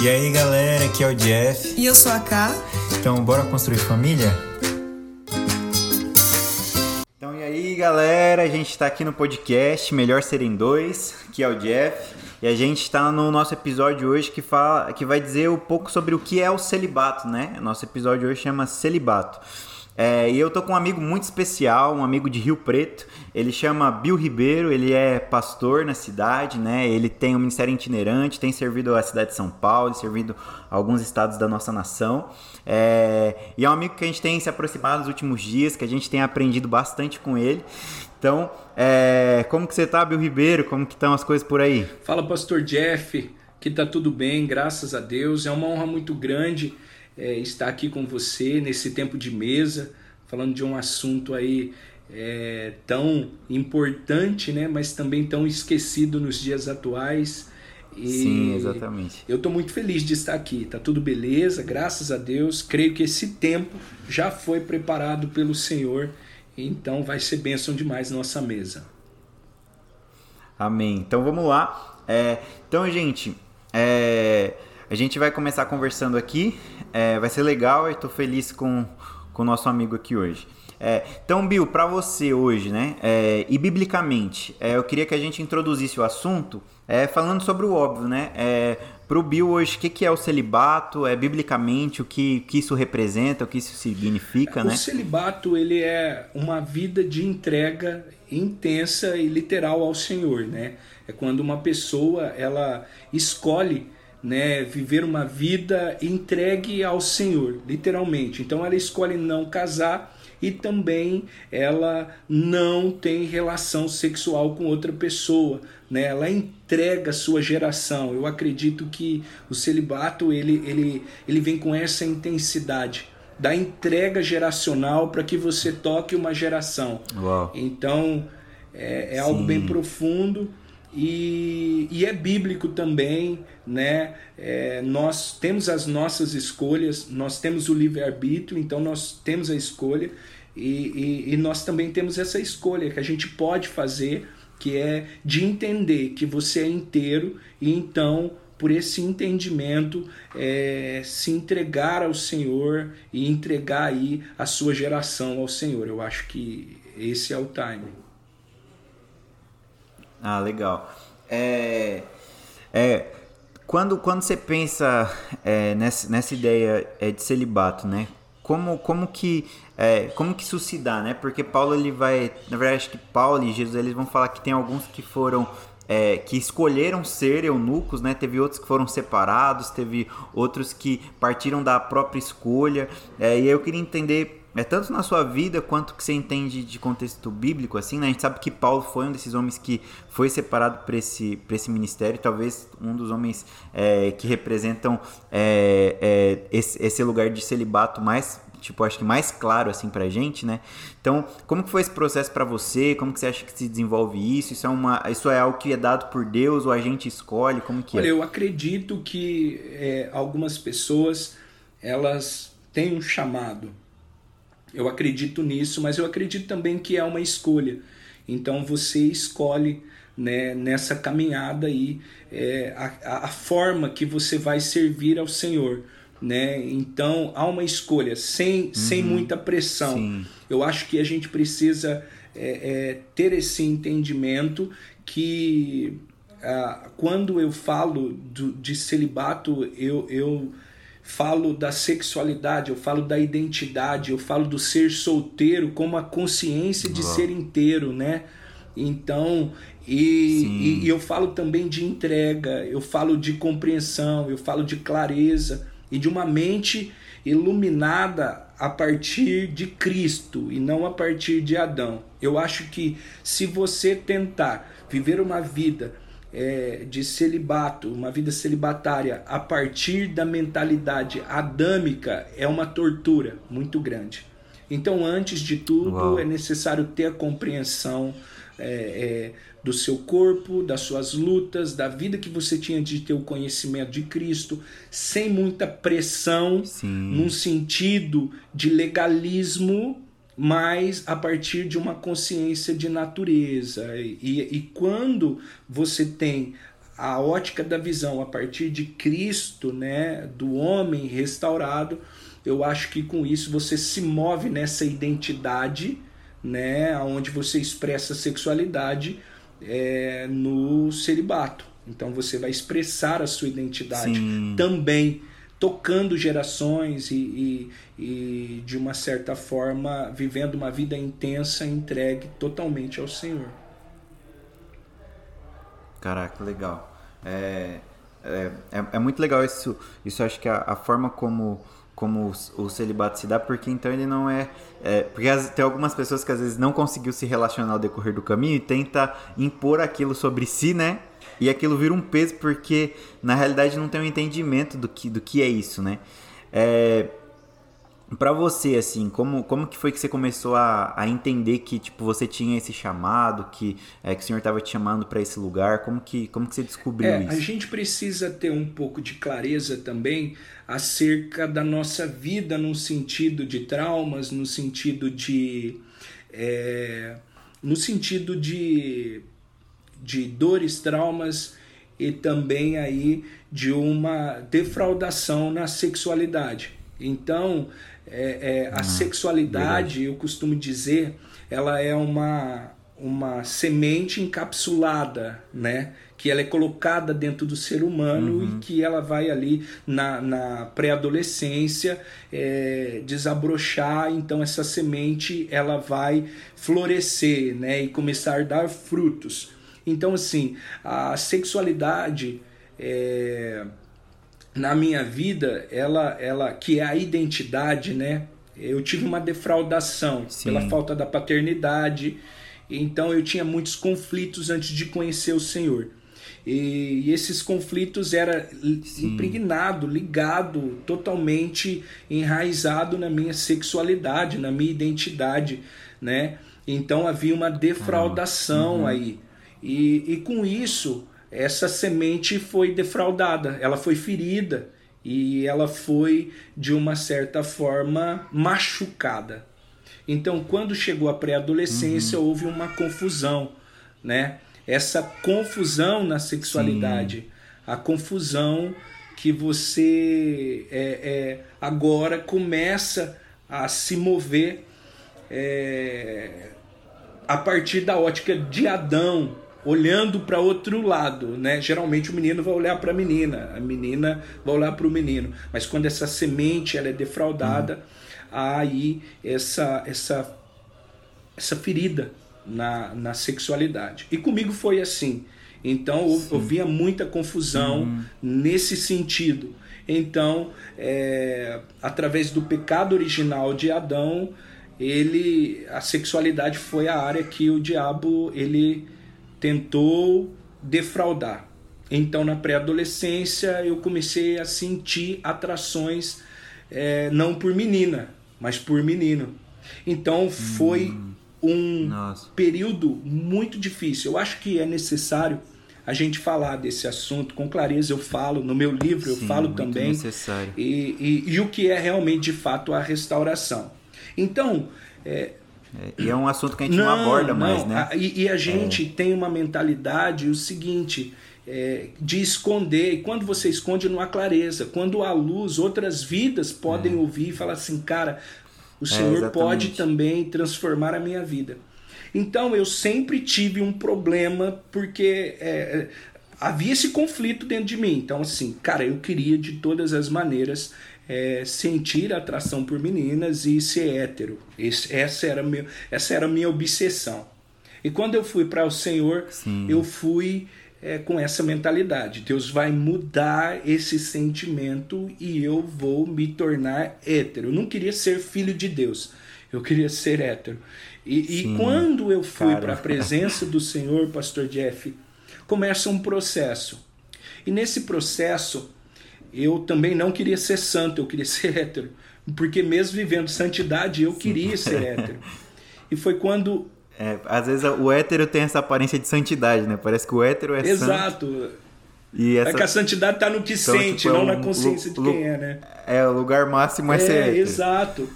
E aí galera, aqui é o Jeff. E eu sou a Ká. Então bora construir família? Então e aí galera, a gente está aqui no podcast Melhor Serem Dois, que é o Jeff. E a gente está no nosso episódio hoje que, fala, que vai dizer um pouco sobre o que é o celibato, né? Nosso episódio hoje chama Celibato. É, e eu tô com um amigo muito especial, um amigo de Rio Preto. Ele chama Bill Ribeiro, ele é pastor na cidade, né? Ele tem um ministério itinerante, tem servido a cidade de São Paulo, servido alguns estados da nossa nação. É, e é um amigo que a gente tem se aproximado nos últimos dias, que a gente tem aprendido bastante com ele. Então, é, como que você tá, Bill Ribeiro? Como que estão as coisas por aí? Fala, pastor Jeff, que tá tudo bem, graças a Deus. É uma honra muito grande é, estar aqui com você nesse tempo de mesa, falando de um assunto aí é, tão importante, né, mas também tão esquecido nos dias atuais. E Sim, exatamente. Eu estou muito feliz de estar aqui. Tá tudo beleza, graças a Deus. Creio que esse tempo já foi preparado pelo Senhor, então vai ser bênção demais nossa mesa. Amém. Então vamos lá. É, então, gente, é, a gente vai começar conversando aqui. É, vai ser legal e estou feliz com, com o nosso amigo aqui hoje. É, então, Bill, para você hoje, né? É, e biblicamente, é, eu queria que a gente introduzisse o assunto é, falando sobre o óbvio, né? É, para o Bill hoje, o que, que é o celibato? É biblicamente o que, que isso representa, o que isso significa, o né? O celibato ele é uma vida de entrega intensa e literal ao Senhor, né? É quando uma pessoa ela escolhe né, viver uma vida entregue ao Senhor, literalmente. Então ela escolhe não casar e também ela não tem relação sexual com outra pessoa, né? Ela entrega a sua geração. Eu acredito que o celibato ele, ele, ele vem com essa intensidade da entrega geracional para que você toque uma geração. Uau. Então é, é algo bem profundo e, e é bíblico também, né? É, nós temos as nossas escolhas, nós temos o livre-arbítrio, então nós temos a escolha e, e, e nós também temos essa escolha que a gente pode fazer, que é de entender que você é inteiro e então por esse entendimento é, se entregar ao Senhor e entregar aí a sua geração ao Senhor. Eu acho que esse é o timing. Ah, legal. É, é, quando, quando você pensa é, nessa, nessa ideia é, de celibato, né? Como, como que é, como que isso se dá, né? Porque Paulo ele vai, na verdade acho que Paulo e Jesus eles vão falar que tem alguns que foram é, que escolheram ser eunucos, né? Teve outros que foram separados, teve outros que partiram da própria escolha. É, e eu queria entender é tanto na sua vida quanto que você entende de contexto bíblico, assim, né? A gente sabe que Paulo foi um desses homens que foi separado para esse, esse ministério, talvez um dos homens é, que representam é, é, esse, esse lugar de celibato mais tipo, acho que mais claro assim pra gente, né? Então, como que foi esse processo para você? Como que você acha que se desenvolve isso? Isso é uma isso é algo que é dado por Deus ou a gente escolhe? Como que Olha, é? eu acredito que é, algumas pessoas elas têm um chamado eu acredito nisso, mas eu acredito também que é uma escolha. Então você escolhe né, nessa caminhada aí é, a, a forma que você vai servir ao Senhor. Né? Então há uma escolha sem, uhum. sem muita pressão. Sim. Eu acho que a gente precisa é, é, ter esse entendimento que ah, quando eu falo do, de celibato, eu, eu falo da sexualidade, eu falo da identidade, eu falo do ser solteiro como a consciência de ser inteiro, né? Então, e, e, e, eu falo também de entrega, eu falo de compreensão, eu falo de clareza e de uma mente iluminada a partir de Cristo e não a partir de Adão. Eu acho que se você tentar viver uma vida é, de celibato, uma vida celibatária, a partir da mentalidade adâmica, é uma tortura muito grande. Então, antes de tudo, Uau. é necessário ter a compreensão é, é, do seu corpo, das suas lutas, da vida que você tinha de ter o conhecimento de Cristo, sem muita pressão, Sim. num sentido de legalismo mas a partir de uma consciência de natureza. E, e quando você tem a ótica da visão a partir de Cristo, né, do homem restaurado, eu acho que com isso você se move nessa identidade, né, onde você expressa a sexualidade é, no celibato. Então você vai expressar a sua identidade Sim. também, tocando gerações e, e, e, de uma certa forma, vivendo uma vida intensa, entregue totalmente ao Senhor. Caraca, legal. É, é, é, é muito legal isso. Isso acho que a, a forma como como o, celibato se dá, porque então ele não é, é, porque tem algumas pessoas que às vezes não conseguiu se relacionar ao decorrer do caminho e tenta impor aquilo sobre si, né? E aquilo vira um peso porque na realidade não tem um entendimento do que, do que é isso, né? É, para você assim como, como que foi que você começou a, a entender que tipo você tinha esse chamado que é, que o senhor estava te chamando para esse lugar como que como que você descobriu é, isso a gente precisa ter um pouco de clareza também acerca da nossa vida no sentido de traumas no sentido de é, no sentido de de dores traumas e também aí de uma defraudação na sexualidade então é, é, a ah, sexualidade, verdade. eu costumo dizer, ela é uma, uma semente encapsulada, né? Que ela é colocada dentro do ser humano uhum. e que ela vai ali na, na pré-adolescência é, desabrochar. Então essa semente ela vai florescer, né? E começar a dar frutos. Então assim, a sexualidade é, na minha vida, ela, ela que é a identidade, né? Eu tive uma defraudação Sim. pela falta da paternidade, então eu tinha muitos conflitos antes de conhecer o Senhor. E, esses conflitos era Sim. impregnado, ligado, totalmente enraizado na minha sexualidade, na minha identidade, né? Então havia uma defraudação uhum. aí. E, e com isso, essa semente foi defraudada, ela foi ferida e ela foi de uma certa forma machucada. Então, quando chegou a pré-adolescência, uhum. houve uma confusão, né? Essa confusão na sexualidade, Sim. a confusão que você é, é, agora começa a se mover é, a partir da ótica de Adão, olhando para outro lado, né? Geralmente o menino vai olhar para a menina, a menina vai olhar para o menino, mas quando essa semente ela é defraudada, uhum. há aí essa essa essa ferida na, na sexualidade. E comigo foi assim. Então havia muita confusão uhum. nesse sentido. Então, é, através do pecado original de Adão, ele a sexualidade foi a área que o diabo ele tentou defraudar. Então, na pré-adolescência, eu comecei a sentir atrações é, não por menina, mas por menino. Então, foi hum, um nossa. período muito difícil. Eu acho que é necessário a gente falar desse assunto com clareza. Eu falo no meu livro, Sim, eu falo também. Necessário. E, e, e, o que é realmente, de fato, a restauração. Então, é, é, e é um assunto que a gente não, não aborda não. mais, né? E, e a gente é. tem uma mentalidade o seguinte. É, de esconder, e quando você esconde não há clareza, quando há luz, outras vidas podem é. ouvir e falar assim, cara, o é, Senhor pode também transformar a minha vida. Então eu sempre tive um problema porque é, havia esse conflito dentro de mim. Então, assim, cara, eu queria de todas as maneiras é, sentir atração por meninas e ser hétero. Esse, essa, era meu, essa era a minha obsessão. E quando eu fui para o Senhor, Sim. eu fui é, com essa mentalidade. Deus vai mudar esse sentimento e eu vou me tornar hétero. Eu não queria ser filho de Deus, eu queria ser hétero. E, e quando eu fui para a presença do Senhor, Pastor Jeff, começa um processo. E nesse processo, eu também não queria ser santo, eu queria ser hétero. Porque mesmo vivendo santidade, eu queria ser hétero. E foi quando. É, às vezes o hétero tem essa aparência de santidade, né? Parece que o hétero é Exato. santo. E essa... É que a santidade está no que então, sente, tipo, não é um, na consciência de quem é, né? É, o lugar máximo é, é ser hétero. Exato.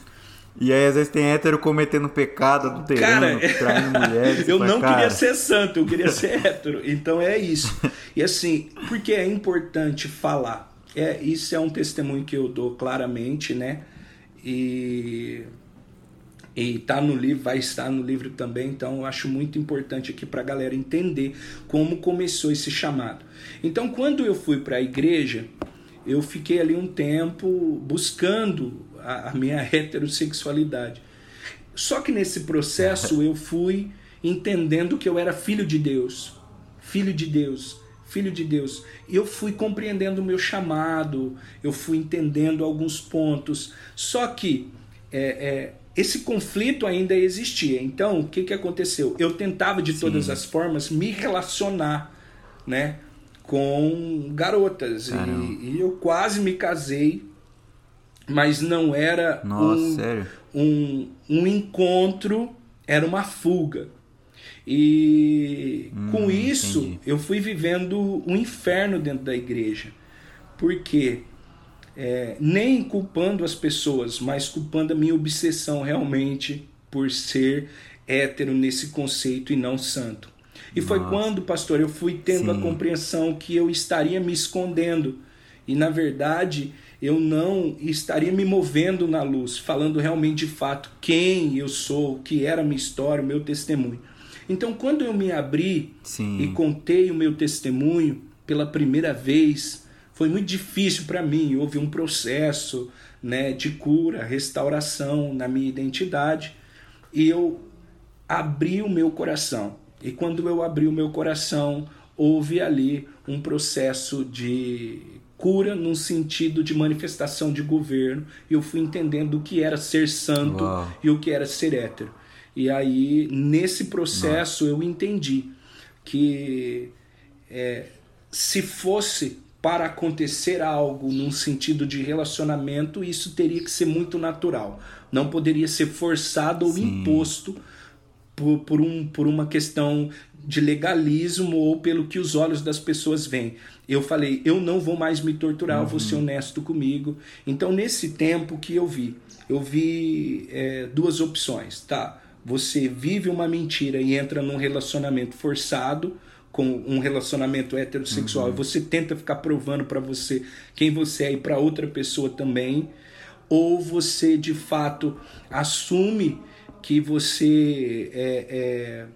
E aí, às vezes, tem hétero cometendo pecado, adulterando, cara, traindo mulheres. eu não cara. queria ser santo, eu queria ser hétero. Então é isso. E assim, porque é importante falar. É, isso é um testemunho que eu dou claramente, né? E e tá no livro, vai estar no livro também, então eu acho muito importante aqui para a galera entender como começou esse chamado. Então, quando eu fui para a igreja, eu fiquei ali um tempo buscando a, a minha heterossexualidade. Só que nesse processo eu fui entendendo que eu era filho de Deus, filho de Deus, filho de Deus. E eu fui compreendendo o meu chamado, eu fui entendendo alguns pontos. Só que é, é, esse conflito ainda existia. Então, o que, que aconteceu? Eu tentava de Sim. todas as formas me relacionar, né, com garotas e, e, eu quase me casei, mas não era Nossa, um, um, um encontro, era uma fuga. E hum, com isso entendi. eu fui vivendo um inferno dentro da igreja. Porque é, nem culpando as pessoas, mas culpando a minha obsessão realmente por ser hétero nesse conceito e não santo. E Nossa. foi quando, pastor, eu fui tendo Sim. a compreensão que eu estaria me escondendo. E na verdade, eu não estaria me movendo na luz, falando realmente de fato quem eu sou, o que era a minha história, o meu testemunho. Então, quando eu me abri Sim. e contei o meu testemunho pela primeira vez, foi muito difícil para mim. Houve um processo né, de cura, restauração na minha identidade e eu abri o meu coração. E quando eu abri o meu coração, houve ali um processo de cura no sentido de manifestação de governo e eu fui entendendo o que era ser santo Uau. e o que era ser hétero. E aí, nesse processo, Nossa. eu entendi que é, se fosse para acontecer algo num sentido de relacionamento, isso teria que ser muito natural. Não poderia ser forçado ou Sim. imposto por, por, um, por uma questão de legalismo ou pelo que os olhos das pessoas veem. Eu falei, eu não vou mais me torturar, uhum. eu vou ser honesto comigo. Então, nesse tempo que eu vi, eu vi é, duas opções, tá? Você vive uma mentira e entra num relacionamento forçado, com um relacionamento heterossexual uhum. e você tenta ficar provando para você quem você é e para outra pessoa também, ou você de fato assume que você é, é,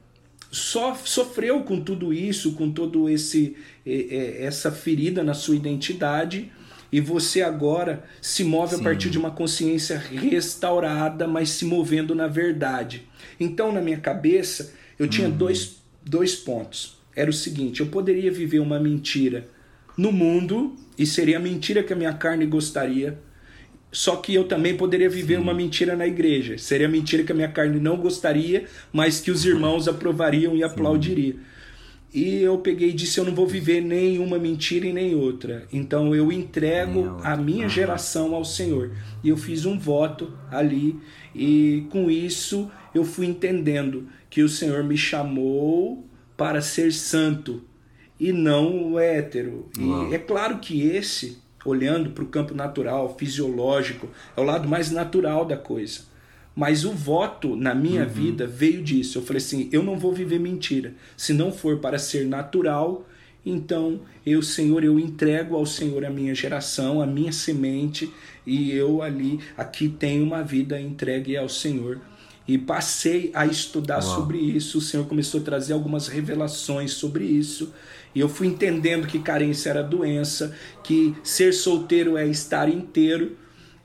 sofreu com tudo isso, com todo esse é, é essa ferida na sua identidade e você agora se move Sim. a partir de uma consciência restaurada, mas se movendo na verdade. Então, na minha cabeça, eu tinha uhum. dois, dois pontos era o seguinte: eu poderia viver uma mentira no mundo e seria a mentira que a minha carne gostaria. Só que eu também poderia viver Sim. uma mentira na igreja. Seria a mentira que a minha carne não gostaria, mas que os irmãos aprovariam e aplaudiriam. E eu peguei e disse: Eu não vou viver nenhuma mentira e nem outra. Então eu entrego a minha geração ao Senhor. E eu fiz um voto ali, e com isso eu fui entendendo que o Senhor me chamou para ser santo e não o hétero. E é claro que esse, olhando para o campo natural, fisiológico, é o lado mais natural da coisa. Mas o voto na minha uhum. vida veio disso. Eu falei assim: eu não vou viver mentira. Se não for para ser natural, então eu, Senhor, eu entrego ao Senhor a minha geração, a minha semente, e eu ali, aqui tenho uma vida entregue ao Senhor e passei a estudar Uau. sobre isso. O Senhor começou a trazer algumas revelações sobre isso. E eu fui entendendo que carência era doença, que ser solteiro é estar inteiro.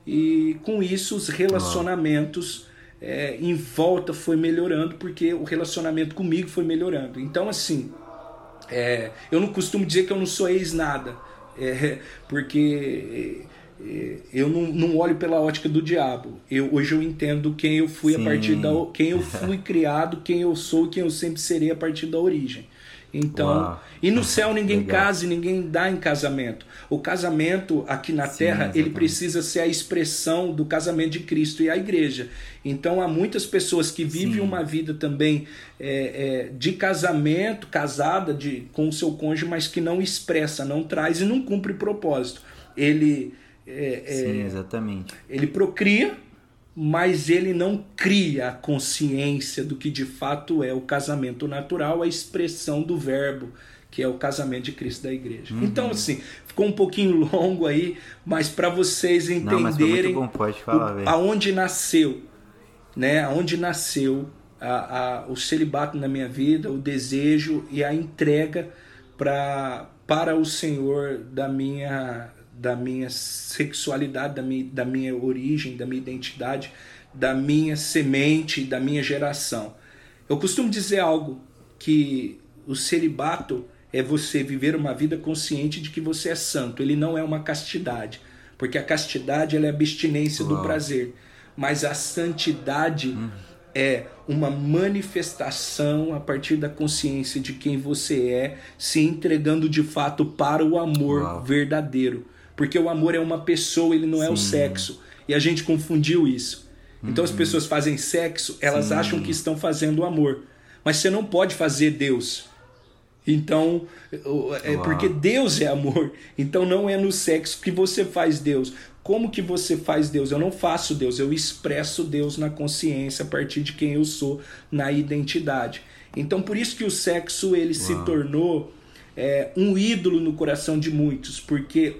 E com isso, os relacionamentos é, em volta foi melhorando, porque o relacionamento comigo foi melhorando. Então, assim, é, eu não costumo dizer que eu não sou ex-nada, é, porque eu não, não olho pela ótica do diabo. Eu, hoje eu entendo quem eu fui Sim. a partir da quem eu fui criado, quem eu sou, quem eu sempre serei a partir da origem. Então, Uau. e no céu ninguém Legal. casa e ninguém dá em casamento. O casamento aqui na Sim, terra, exatamente. ele precisa ser a expressão do casamento de Cristo e a igreja. Então, há muitas pessoas que vivem Sim. uma vida também é, é, de casamento, casada de, com o seu cônjuge, mas que não expressa, não traz e não cumpre propósito. Ele é, é, Sim, exatamente. Ele procria, mas ele não cria a consciência do que de fato é o casamento natural, a expressão do verbo, que é o casamento de Cristo da igreja. Uhum. Então, assim, ficou um pouquinho longo aí, mas para vocês entenderem não, falar, o, aonde nasceu, né? Aonde nasceu a, a, o celibato na minha vida, o desejo e a entrega pra, para o Senhor da minha da minha sexualidade, da minha, da minha origem, da minha identidade, da minha semente, da minha geração. Eu costumo dizer algo que o celibato é você viver uma vida consciente de que você é santo. Ele não é uma castidade, porque a castidade é a abstinência Uau. do prazer, mas a santidade hum. é uma manifestação a partir da consciência de quem você é, se entregando de fato para o amor Uau. verdadeiro. Porque o amor é uma pessoa, ele não Sim. é o sexo. E a gente confundiu isso. Então as uhum. pessoas fazem sexo, elas Sim. acham que estão fazendo amor. Mas você não pode fazer Deus. Então, é porque Deus é amor. Então não é no sexo que você faz Deus. Como que você faz Deus? Eu não faço Deus, eu expresso Deus na consciência a partir de quem eu sou, na identidade. Então por isso que o sexo ele Uau. se tornou é, um ídolo no coração de muitos, porque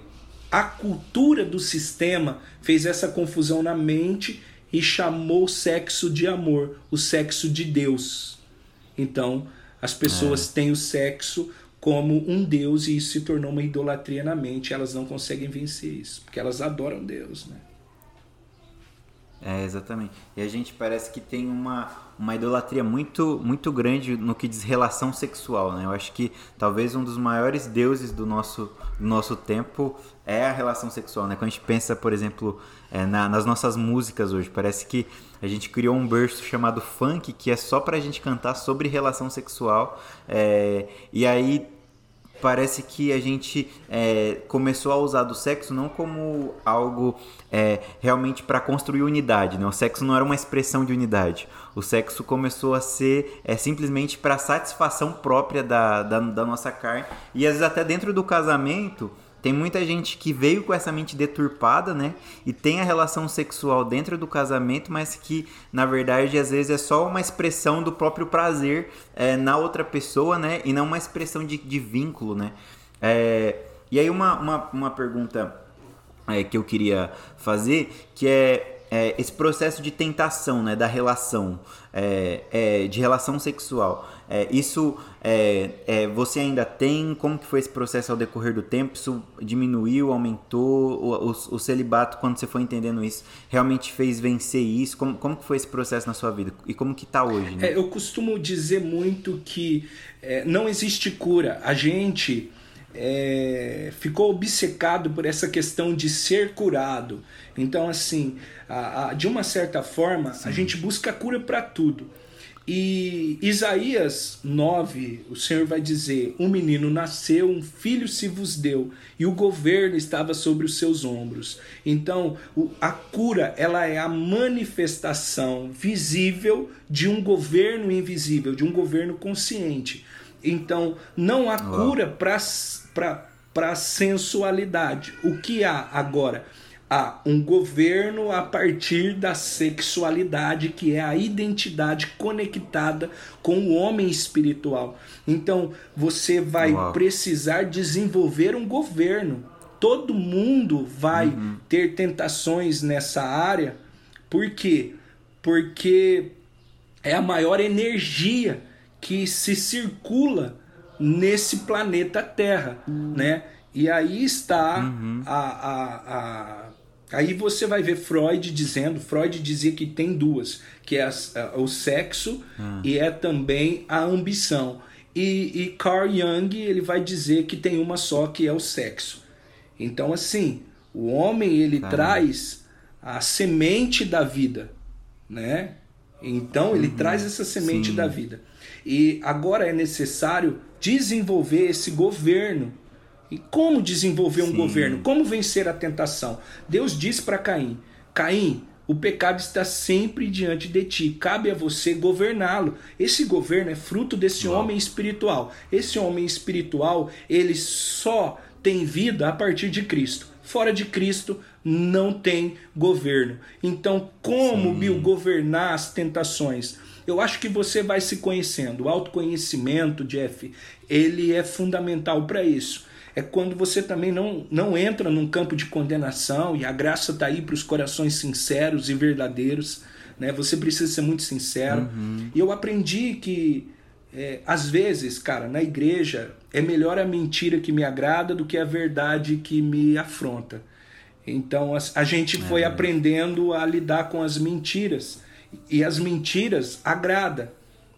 a cultura do sistema fez essa confusão na mente e chamou o sexo de amor, o sexo de Deus. Então, as pessoas é. têm o sexo como um Deus e isso se tornou uma idolatria na mente. Elas não conseguem vencer isso, porque elas adoram Deus, né? É, exatamente. E a gente parece que tem uma, uma idolatria muito, muito grande no que diz relação sexual, né? Eu acho que talvez um dos maiores deuses do nosso, do nosso tempo é a relação sexual, né? Quando a gente pensa, por exemplo, é, na, nas nossas músicas hoje, parece que a gente criou um berço chamado funk que é só pra gente cantar sobre relação sexual. É, e aí parece que a gente é, começou a usar do sexo não como algo é, realmente para construir unidade. Né? O sexo não era uma expressão de unidade. O sexo começou a ser é, simplesmente para satisfação própria da, da, da nossa carne. E às vezes até dentro do casamento tem muita gente que veio com essa mente deturpada, né? E tem a relação sexual dentro do casamento, mas que na verdade às vezes é só uma expressão do próprio prazer é, na outra pessoa, né? E não uma expressão de, de vínculo, né? É, e aí uma, uma, uma pergunta é, que eu queria fazer, que é é, esse processo de tentação né, da relação, é, é, de relação sexual, é, isso é, é, você ainda tem? Como que foi esse processo ao decorrer do tempo? Isso diminuiu, aumentou? O, o, o celibato, quando você foi entendendo isso, realmente fez vencer isso? Como, como que foi esse processo na sua vida? E como que está hoje? Né? eu costumo dizer muito que não existe cura. A gente é, ficou obcecado por essa questão de ser curado. Então, assim, a, a, de uma certa forma, Sim. a gente busca cura para tudo. E Isaías 9, o Senhor vai dizer: Um menino nasceu, um filho se vos deu, e o governo estava sobre os seus ombros. Então, a cura ela é a manifestação visível de um governo invisível, de um governo consciente. Então, não há cura para para sensualidade. O que há agora? Há um governo a partir da sexualidade, que é a identidade conectada com o homem espiritual. Então, você vai Uau. precisar desenvolver um governo. Todo mundo vai uhum. ter tentações nessa área. Por quê? Porque é a maior energia que se circula nesse planeta Terra, uhum. né? E aí está uhum. a, a, a, Aí você vai ver Freud dizendo, Freud dizia que tem duas, que é a, o sexo uhum. e é também a ambição. E, e Carl Jung ele vai dizer que tem uma só, que é o sexo. Então assim, o homem ele traz a semente da vida, né? Então ele uhum. traz essa semente Sim. da vida. E agora é necessário desenvolver esse governo. E como desenvolver um Sim. governo? Como vencer a tentação? Deus disse para Caim: Caim, o pecado está sempre diante de ti, cabe a você governá-lo. Esse governo é fruto desse homem espiritual. Esse homem espiritual, ele só tem vida a partir de Cristo. Fora de Cristo não tem governo. Então, como, Sim. Bill, governar as tentações? Eu acho que você vai se conhecendo. O autoconhecimento, Jeff, ele é fundamental para isso. É quando você também não, não entra num campo de condenação e a graça está aí para os corações sinceros e verdadeiros. Né? Você precisa ser muito sincero. Uhum. E eu aprendi que, é, às vezes, cara, na igreja é melhor a mentira que me agrada do que a verdade que me afronta. Então a, a gente foi é. aprendendo a lidar com as mentiras e as mentiras agrada,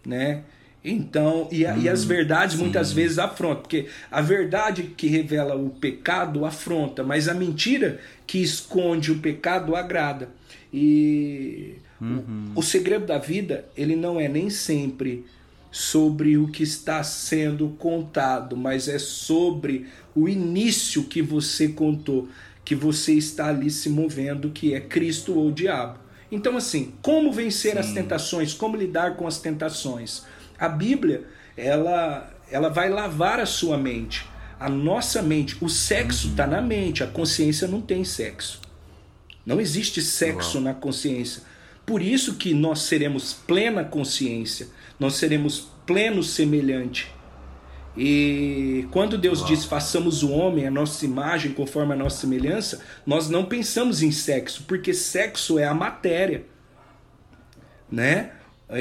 né? Então, e, hum, e as hum, verdades sim. muitas vezes afrontam, porque a verdade que revela o pecado afronta, mas a mentira que esconde o pecado agrada. E uhum. o, o segredo da vida, ele não é nem sempre sobre o que está sendo contado, mas é sobre o início que você contou, que você está ali se movendo, que é Cristo ou o diabo. Então, assim, como vencer Sim. as tentações? Como lidar com as tentações? A Bíblia, ela, ela vai lavar a sua mente. A nossa mente, o sexo está uhum. na mente, a consciência não tem sexo. Não existe sexo Uau. na consciência. Por isso que nós seremos plena consciência, nós seremos pleno semelhante. E quando Deus Uau. diz façamos o homem a nossa imagem conforme a nossa semelhança, nós não pensamos em sexo, porque sexo é a matéria, né?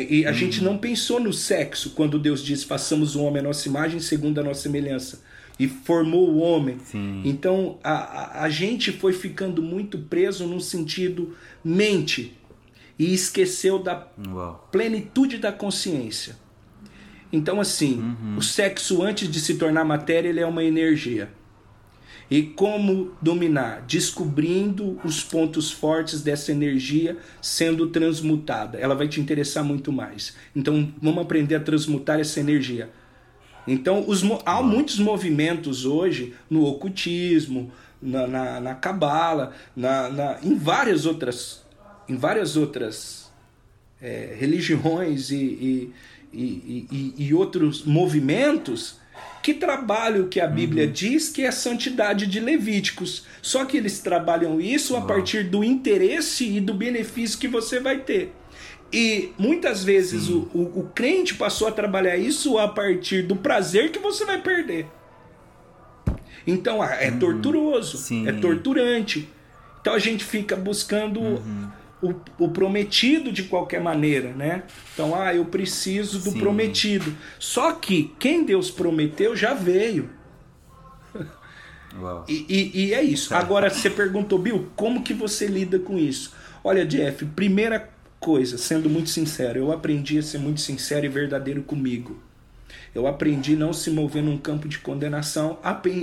E a uhum. gente não pensou no sexo quando Deus diz façamos o homem a nossa imagem segundo a nossa semelhança e formou o homem. Sim. Então a, a, a gente foi ficando muito preso no sentido mente e esqueceu da Uau. plenitude da consciência. Então, assim, uhum. o sexo, antes de se tornar matéria, ele é uma energia. E como dominar? Descobrindo os pontos fortes dessa energia sendo transmutada. Ela vai te interessar muito mais. Então, vamos aprender a transmutar essa energia. Então, os, há muitos movimentos hoje no ocultismo, na, na, na cabala, na, na, em várias outras, em várias outras é, religiões e, e e, e, e outros movimentos que trabalham o que a Bíblia uhum. diz que é a santidade de Levíticos. Só que eles trabalham isso a partir do interesse e do benefício que você vai ter. E muitas vezes o, o, o, crente passou a trabalhar isso a partir do prazer que você vai perder. Então é uhum. torturoso, Sim. é torturante. Então a gente fica buscando. Uhum o, o, prometido de qualquer maneira, né? Então, ah, eu preciso do Sim. prometido. Só que quem Deus prometeu já veio. E, e, e, é isso. Agora você perguntou, Bill, como que você lida com isso? Olha, Jeff, primeira coisa, sendo muito sincero, eu aprendi a ser muito sincero e verdadeiro comigo. Eu aprendi não se mover num campo de condenação,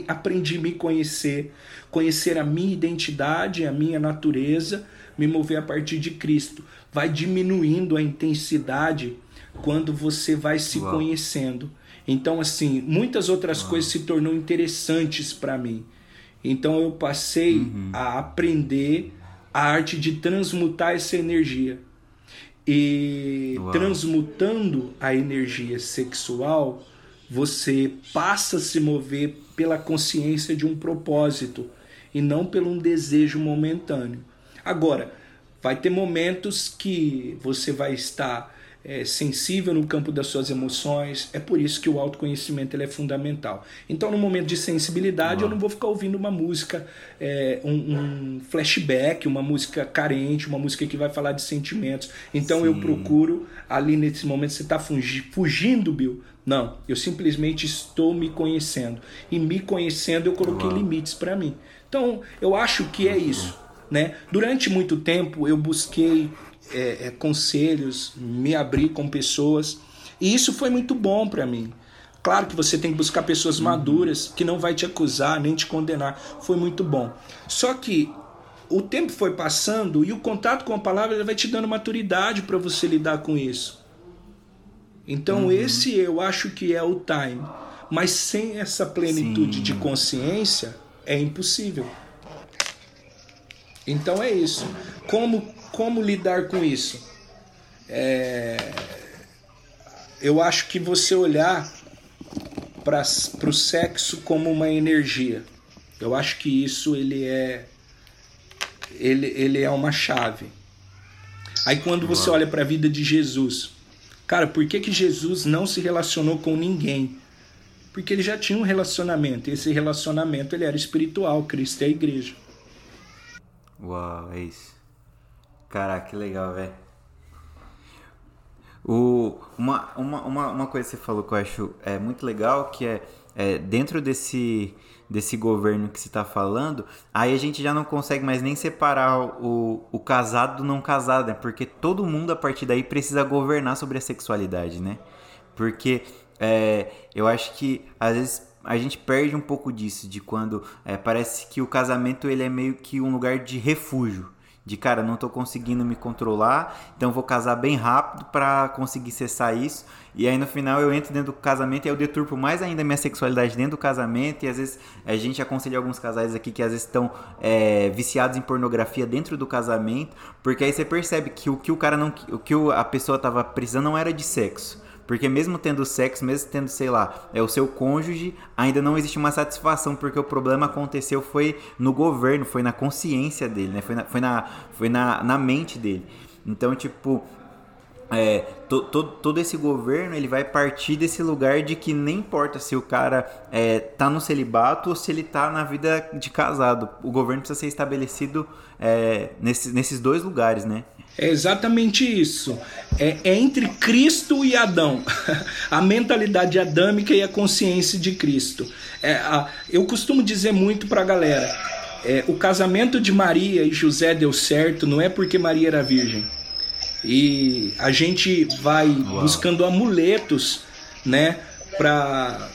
aprendi me conhecer, conhecer a minha identidade, a minha natureza me mover a partir de Cristo. Vai diminuindo a intensidade quando você vai se Uau. conhecendo. Então, assim, muitas outras Uau. coisas se tornam interessantes para mim. Então, eu passei uhum. a aprender a arte de transmutar essa energia. E Uau. transmutando a energia sexual, você passa a se mover pela consciência de um propósito e não pelo um desejo momentâneo. Agora, vai ter momentos que você vai estar é, sensível no campo das suas emoções. É por isso que o autoconhecimento ele é fundamental. Então, no momento de sensibilidade, eu não vou ficar ouvindo uma música, é, um, um, flashback, uma música carente, uma música que vai falar de sentimentos. Então, Sim. eu procuro, ali nesse momento, você está fugindo, Bill. Não, eu simplesmente estou me conhecendo. E me conhecendo, eu coloquei Uau. limites para mim. Então, eu acho que é isso. Né? Durante muito tempo eu busquei é, é, conselhos, me abri com pessoas e isso foi muito bom para mim. Claro que você tem que buscar pessoas uhum. maduras que não vai te acusar nem te condenar. Foi muito bom. Só que o tempo foi passando e o contato com a palavra vai te dando maturidade para você lidar com isso. Então uhum. esse eu acho que é o time. Mas sem essa plenitude Sim. de consciência é impossível. Então é isso. Como, como lidar com isso? É, eu acho que você olhar para o sexo como uma energia. Eu acho que isso ele é ele, ele é uma chave. Aí quando você olha para a vida de Jesus, cara, por que, que Jesus não se relacionou com ninguém? Porque ele já tinha um relacionamento, e esse relacionamento ele era espiritual, Cristo é a igreja. Uau, é isso. Caraca, que legal, velho. Uma, uma, uma, uma coisa que você falou que eu acho é muito legal, que é, é dentro desse, desse governo que se está falando, aí a gente já não consegue mais nem separar o, o casado do não casado, né? Porque todo mundo a partir daí precisa governar sobre a sexualidade, né? Porque é, eu acho que às vezes a gente perde um pouco disso, de quando é, parece que o casamento ele é meio que um lugar de refúgio de cara, não tô conseguindo me controlar, então vou casar bem rápido para conseguir cessar isso. E aí no final eu entro dentro do casamento e eu deturpo mais ainda a minha sexualidade dentro do casamento. E às vezes a gente aconselha alguns casais aqui que às vezes estão é, viciados em pornografia dentro do casamento, porque aí você percebe que o que o cara não, o que a pessoa tava precisando não era de sexo porque mesmo tendo sexo, mesmo tendo, sei lá, é o seu cônjuge, ainda não existe uma satisfação, porque o problema aconteceu foi no governo, foi na consciência dele, né? Foi na, foi na, foi na, na mente dele. Então, tipo, é, to, to, todo esse governo ele vai partir desse lugar de que nem importa se o cara é, tá no celibato ou se ele tá na vida de casado. O governo precisa ser estabelecido é, nesse, nesses dois lugares, né? É exatamente isso. É, é, entre Cristo e Adão. a mentalidade adâmica e a consciência de Cristo. É, a, eu costumo dizer muito para a galera: é, o casamento de Maria e José deu certo não é porque Maria era virgem. E a gente vai Uau. buscando amuletos, né, para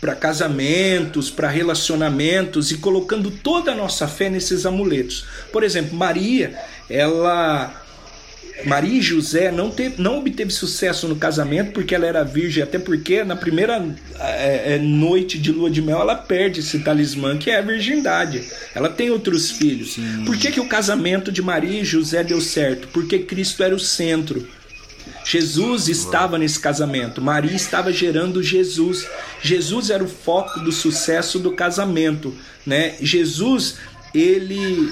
para casamentos, para relacionamentos e colocando toda a nossa fé nesses amuletos. Por exemplo, Maria, ela Maria e José não, teve, não obteve sucesso no casamento porque ela era virgem, até porque na primeira é, é, noite de lua de mel ela perde esse talismã que é a virgindade. Ela tem outros filhos. Sim. Por que, que o casamento de Maria e José deu certo? Porque Cristo era o centro. Jesus estava nesse casamento, Maria estava gerando Jesus. Jesus era o foco do sucesso do casamento, né? Jesus, ele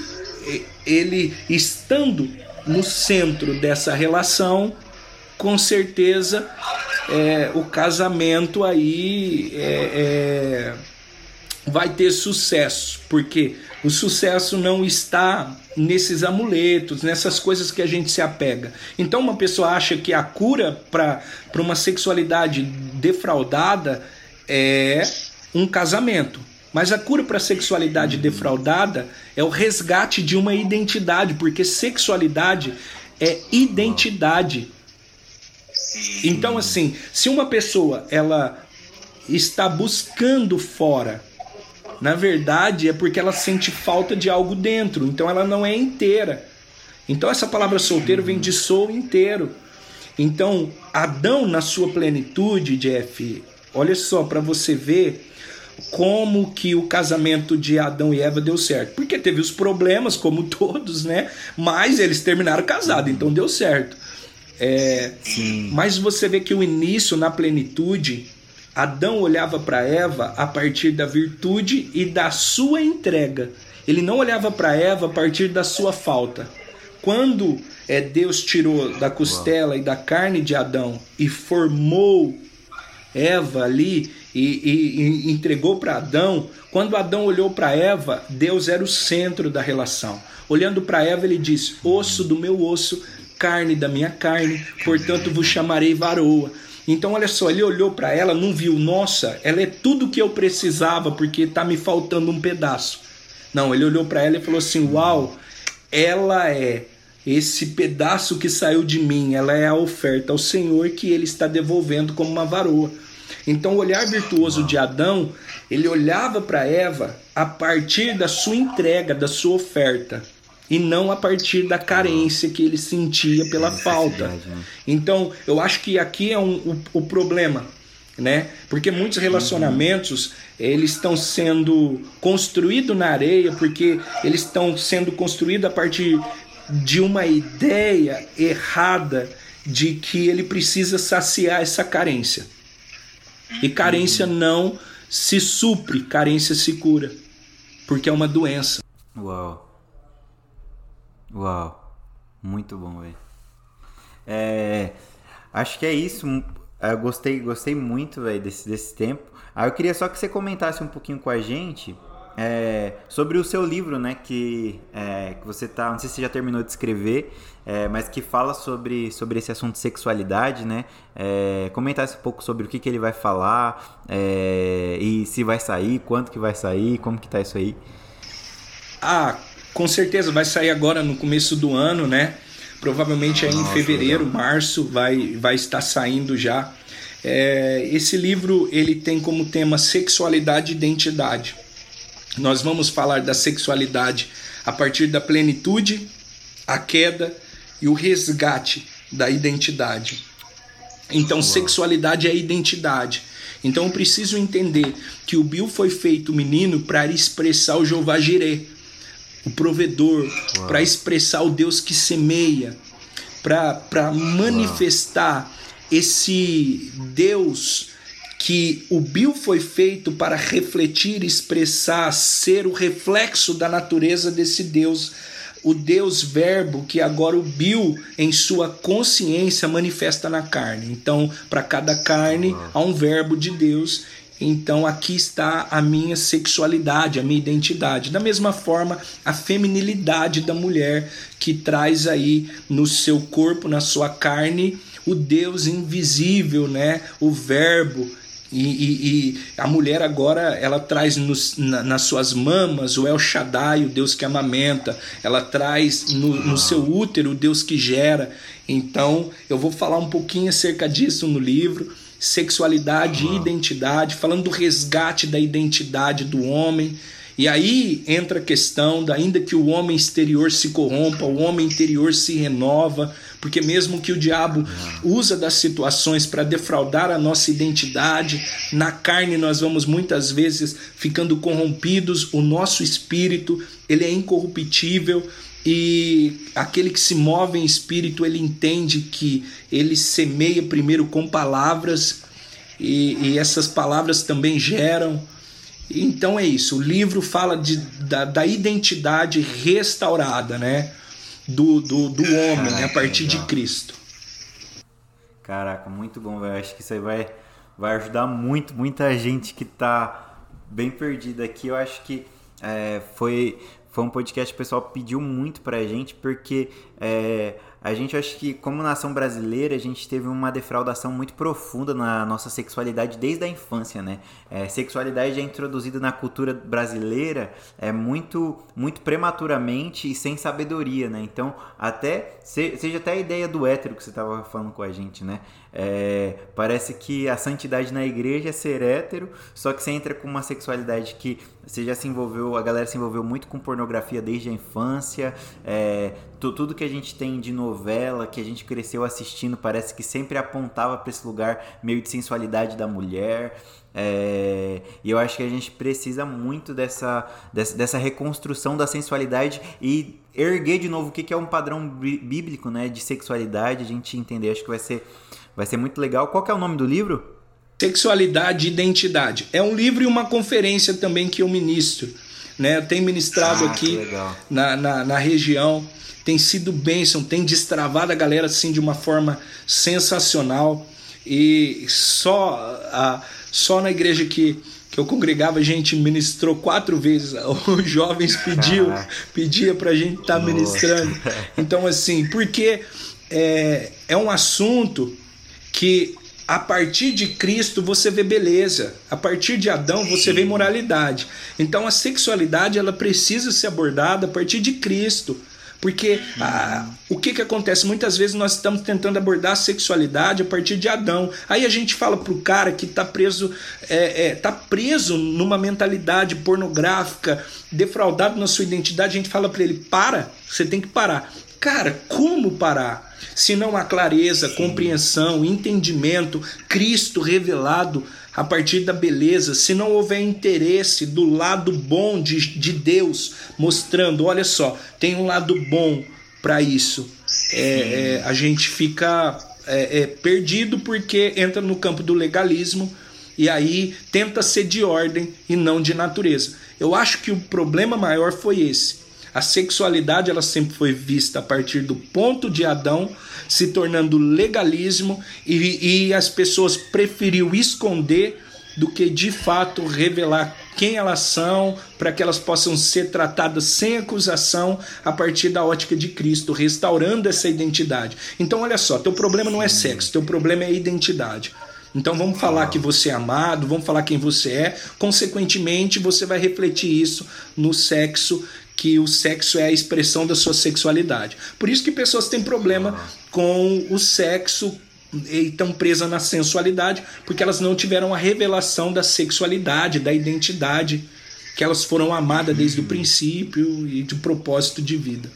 ele estando no centro dessa relação, com certeza é, o casamento aí é, é, vai ter sucesso, porque o sucesso não está nesses amuletos, nessas coisas que a gente se apega. Então, uma pessoa acha que a cura para uma sexualidade defraudada é um casamento. Mas a cura para a sexualidade defraudada é o resgate de uma identidade, porque sexualidade é identidade. Então assim, se uma pessoa ela está buscando fora, na verdade é porque ela sente falta de algo dentro, então ela não é inteira. Então essa palavra solteiro vem de sou inteiro. Então, Adão na sua plenitude, Jeff, olha só para você ver como que o casamento de Adão e Eva deu certo. Porque teve os problemas, como todos, né? Mas eles terminaram casados, então deu certo. É, mas você vê que o início na plenitude, Adão olhava para Eva a partir da virtude e da sua entrega. Ele não olhava para Eva a partir da sua falta. Quando é, Deus tirou da costela e da carne de Adão e formou Eva ali, e, e, e entregou para Adão, quando Adão olhou para Eva, Deus era o centro da relação. Olhando para Eva, ele disse: osso do meu osso, carne da minha carne, portanto vos chamarei varoa. Então, olha só, ele olhou para ela, não viu, nossa, ela é tudo que eu precisava porque está me faltando um pedaço. Não, ele olhou para ela e falou assim: Uau, ela é esse pedaço que saiu de mim, ela é a oferta ao Senhor que ele está devolvendo como uma varoa. Então, o olhar virtuoso de Adão, ele olhava para Eva a partir da sua entrega, da sua oferta, e não a partir da carência que ele sentia pela falta. Né? Então, eu acho que aqui é um, o, o problema, né? Porque muitos relacionamentos eles estão sendo construídos na areia porque eles estão sendo construídos a partir de uma ideia errada de que ele precisa saciar essa carência. E carência não se supre, carência se cura. porque é uma doença. Uau. Uau. Muito bom, velho. É, acho que é isso. Eu gostei, gostei muito, velho, desse, desse tempo. Aí eu queria só que você comentasse um pouquinho com a gente é, sobre o seu livro, né? Que, é, que você tá. Não sei se você já terminou de escrever, é, mas que fala sobre, sobre esse assunto de sexualidade, né? É, comentasse um pouco sobre o que, que ele vai falar é, e se vai sair, quanto que vai sair, como que tá isso aí. Ah, com certeza vai sair agora no começo do ano, né? Provavelmente aí Nossa, em fevereiro, legal. março vai, vai estar saindo já. É, esse livro ele tem como tema sexualidade e identidade. Nós vamos falar da sexualidade a partir da plenitude, a queda e o resgate da identidade. Então, sexualidade é identidade. Então, eu preciso entender que o Bill foi feito menino para expressar o Jeová Jireh, o provedor, para expressar o Deus que semeia, para manifestar esse Deus que o Bill foi feito para refletir, expressar, ser o reflexo da natureza desse Deus, o Deus Verbo que agora o Bill em sua consciência manifesta na carne. Então, para cada carne há um verbo de Deus então aqui está a minha sexualidade, a minha identidade. Da mesma forma, a feminilidade da mulher que traz aí no seu corpo, na sua carne, o Deus invisível, né? O Verbo. E, e, e a mulher agora ela traz nos, na, nas suas mamas o El Shaddai, o Deus que amamenta, ela traz no, no seu útero o Deus que gera. Então eu vou falar um pouquinho acerca disso no livro. Sexualidade e identidade, falando do resgate da identidade do homem. E aí entra a questão da ainda que o homem exterior se corrompa, o homem interior se renova, porque mesmo que o diabo usa das situações para defraudar a nossa identidade, na carne nós vamos muitas vezes ficando corrompidos, o nosso espírito, ele é incorruptível, e aquele que se move em espírito, ele entende que ele semeia primeiro com palavras, e, e essas palavras também geram. Então é isso, o livro fala de, da, da identidade restaurada, né? Do, do, do homem, Caraca, né? a partir legal. de Cristo. Caraca, muito bom, velho. Acho que isso aí vai, vai ajudar muito, muita gente que tá bem perdida aqui. Eu acho que é, foi, foi um podcast que o pessoal pediu muito pra gente, porque é, a gente acha que, como nação brasileira, a gente teve uma defraudação muito profunda na nossa sexualidade desde a infância, né? É, sexualidade é introduzida na cultura brasileira é muito, muito prematuramente e sem sabedoria, né? Então, até seja até a ideia do hétero que você estava falando com a gente, né? É, parece que a santidade na igreja é ser hétero, só que você entra com uma sexualidade que você já se envolveu, a galera se envolveu muito com pornografia desde a infância, é, tudo que a gente tem de novela, que a gente cresceu assistindo, parece que sempre apontava para esse lugar meio de sensualidade da mulher. É, e eu acho que a gente precisa muito dessa, dessa, dessa, reconstrução da sensualidade e erguer de novo o que, que é um padrão bíblico né, de sexualidade, a gente entender. Acho que vai ser, vai ser muito legal. Qual é o nome do livro? Sexualidade e Identidade. É um livro e uma conferência também que eu ministro. Né? Eu tenho ministrado ah, aqui na, na, na região tem sido bênção, tem destravado a galera assim de uma forma sensacional. E só, a, só na igreja que, que eu congregava, a gente ministrou quatro vezes. Os jovens pediu, pedia para a gente estar tá ministrando. Então, assim, porque é, é um assunto que a partir de Cristo você vê beleza, a partir de Adão você vê moralidade. Então a sexualidade ela precisa ser abordada a partir de Cristo. Porque ah, o que, que acontece? Muitas vezes nós estamos tentando abordar a sexualidade a partir de Adão. Aí a gente fala pro cara que está preso, é, é, tá preso numa mentalidade pornográfica, defraudado na sua identidade, a gente fala para ele: para, você tem que parar. Cara, como parar? Se não há clareza, compreensão, entendimento, Cristo revelado a partir da beleza, se não houver interesse do lado bom de, de Deus, mostrando, olha só, tem um lado bom para isso, é, é, a gente fica é, é, perdido porque entra no campo do legalismo e aí tenta ser de ordem e não de natureza. Eu acho que o problema maior foi esse. A sexualidade ela sempre foi vista a partir do ponto de Adão, se tornando legalismo e, e as pessoas preferiu esconder do que de fato revelar quem elas são, para que elas possam ser tratadas sem acusação a partir da ótica de Cristo, restaurando essa identidade. Então, olha só, teu problema não é sexo, teu problema é identidade. Então vamos falar que você é amado, vamos falar quem você é. Consequentemente, você vai refletir isso no sexo, que o sexo é a expressão da sua sexualidade. Por isso que pessoas têm problema com o sexo e estão presas na sensualidade, porque elas não tiveram a revelação da sexualidade, da identidade, que elas foram amadas desde o princípio e de propósito de vida.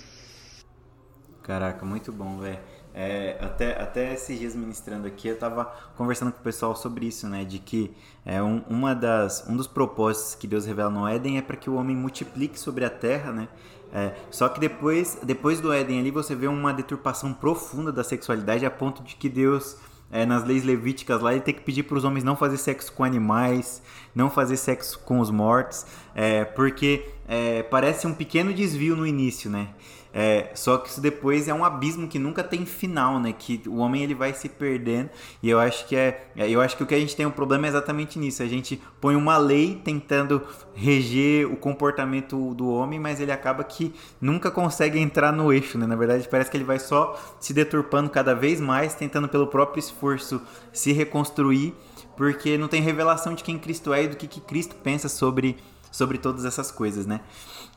Caraca, muito bom, velho. É, até, até esses dias ministrando aqui, eu tava conversando com o pessoal sobre isso, né? De que é um, uma das, um dos propósitos que Deus revela no Éden é para que o homem multiplique sobre a terra, né? É, só que depois, depois do Éden ali você vê uma deturpação profunda da sexualidade a ponto de que Deus, é, nas leis levíticas lá, ele tem que pedir para os homens não fazer sexo com animais, não fazer sexo com os mortos, é, porque é, parece um pequeno desvio no início, né? É, só que isso depois é um abismo que nunca tem final, né? Que o homem ele vai se perdendo. E eu acho que é, é, eu acho que o que a gente tem um problema é exatamente nisso. A gente põe uma lei tentando reger o comportamento do homem, mas ele acaba que nunca consegue entrar no eixo, né? Na verdade, parece que ele vai só se deturpando cada vez mais, tentando pelo próprio esforço se reconstruir, porque não tem revelação de quem Cristo é e do que, que Cristo pensa sobre sobre todas essas coisas, né?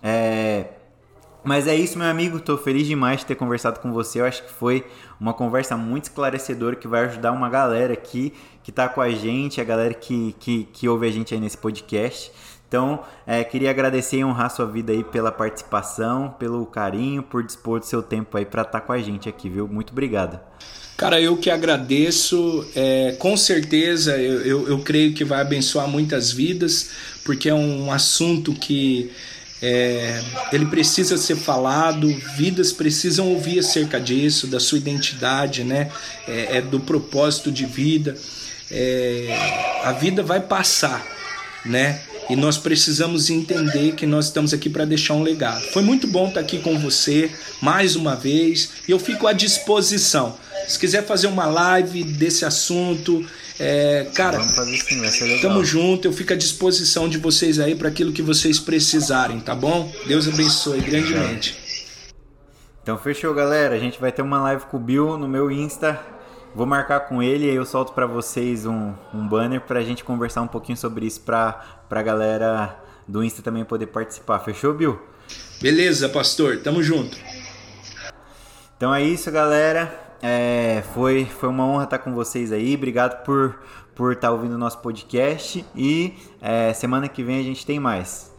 É, mas é isso, meu amigo. Estou feliz demais de ter conversado com você. Eu acho que foi uma conversa muito esclarecedora que vai ajudar uma galera aqui que está com a gente, a galera que, que, que ouve a gente aí nesse podcast. Então, é, queria agradecer e honrar sua vida aí pela participação, pelo carinho, por dispor do seu tempo aí para estar tá com a gente aqui, viu? Muito obrigado. Cara, eu que agradeço. É, com certeza, eu, eu, eu creio que vai abençoar muitas vidas, porque é um assunto que é, ele precisa ser falado, vidas precisam ouvir acerca disso, da sua identidade, né? É, é do propósito de vida. É, a vida vai passar, né? E nós precisamos entender que nós estamos aqui para deixar um legado. Foi muito bom estar aqui com você mais uma vez e eu fico à disposição. Se quiser fazer uma live desse assunto, é, cara, sim, tamo junto, eu fico à disposição de vocês aí para aquilo que vocês precisarem, tá bom? Deus abençoe grandemente. Então fechou, galera. A gente vai ter uma live com o Bill no meu Insta. Vou marcar com ele e eu solto para vocês um, um banner pra gente conversar um pouquinho sobre isso pra, pra galera do Insta também poder participar. Fechou, Bill? Beleza, pastor. Tamo junto. Então é isso, galera. É, foi, foi uma honra estar com vocês aí. Obrigado por, por estar ouvindo o nosso podcast. E é, semana que vem a gente tem mais.